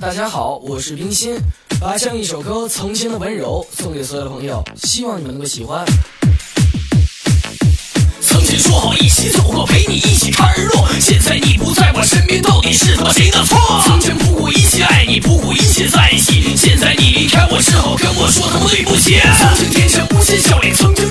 大家好，我是冰心，把这样一首歌《曾经的温柔》送给所有的朋友，希望你们能够喜欢。曾经说好一起走过，陪你一起看日落，现在你不在我身边，到底是他谁的错？曾经不顾一切爱你，不顾一切在一起，现在你离开我之后，跟我说他们对不起。曾经天真无邪笑脸，曾经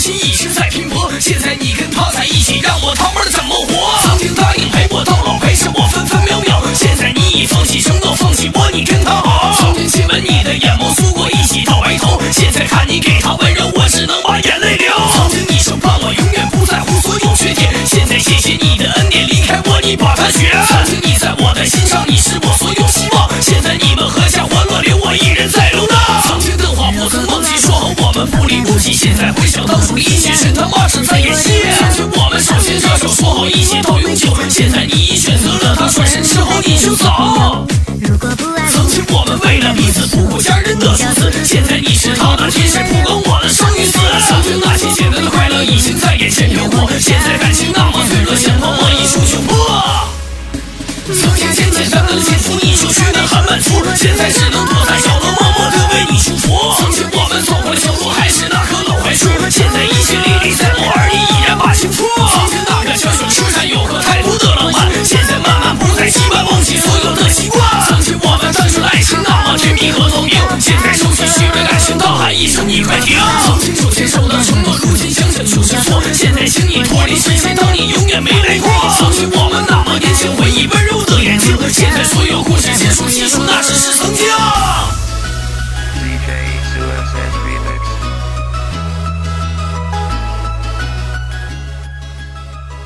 心，一直在拼搏，现在你跟他在一起，让我他妈的怎么活？曾经答应陪我到老，陪着我分分秒秒，现在你已放弃承诺，放弃我，你跟他好。曾经亲吻你的眼眸，诉过一起到白头，现在看你给他温柔，我只能把眼泪流。曾经你说爸，我永远不在乎所有缺点，现在谢谢你的恩典，离开我你把他选。曾经你在我的心上，你现在回想当初一切是他妈是在演戏。曾经我们手牵着手，说好一起到永久，现在你。已选择了他，转身之后你。就走。如果不爱曾经我们为了彼此不顾家人的疏死，现在你。是他的天使，不管我的生与死。曾经那些简单的快乐已经在眼前飘过，现在感情那么脆弱，像泡沫一触就破。曾经简简单单的幸福，你。就觉得很满足，现在只能躲在角落喊一声你快停。曾经手牵手的承诺，如今想想就是错。现在请你脱离视线，当你永远没来过。曾经我们那么年轻，回忆温柔的眼睛，现在所有故事结束，细数那只是曾经。DJ Suicide Remix.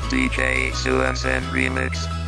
DJ Suicide Remix.